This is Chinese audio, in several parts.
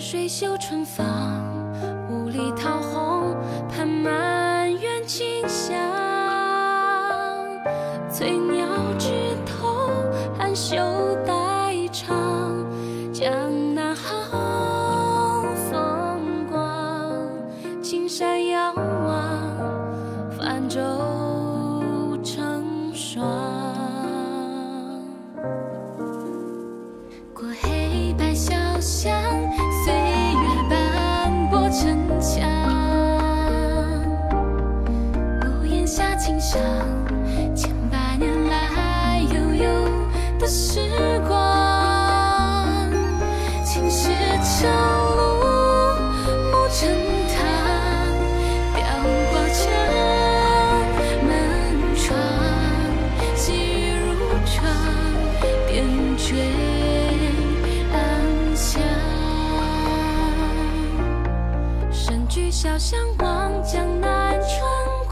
水秀春芳，雾里桃红，盼满园清香。翠鸟枝头含羞。睡暗香身居小巷望江南春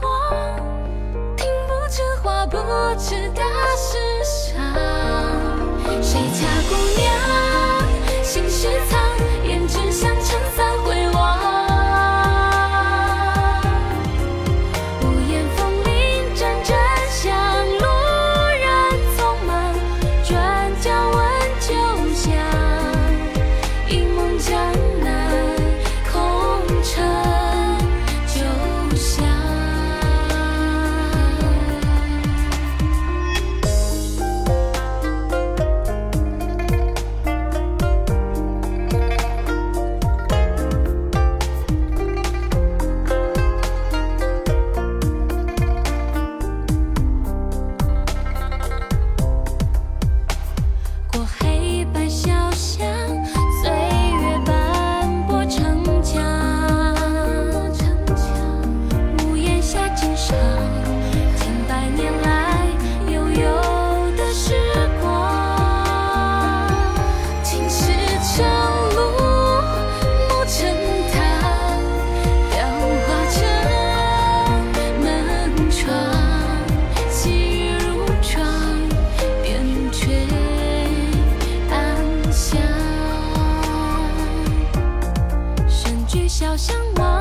光听不见花不知大是小谁家姑娘 hey 举小向往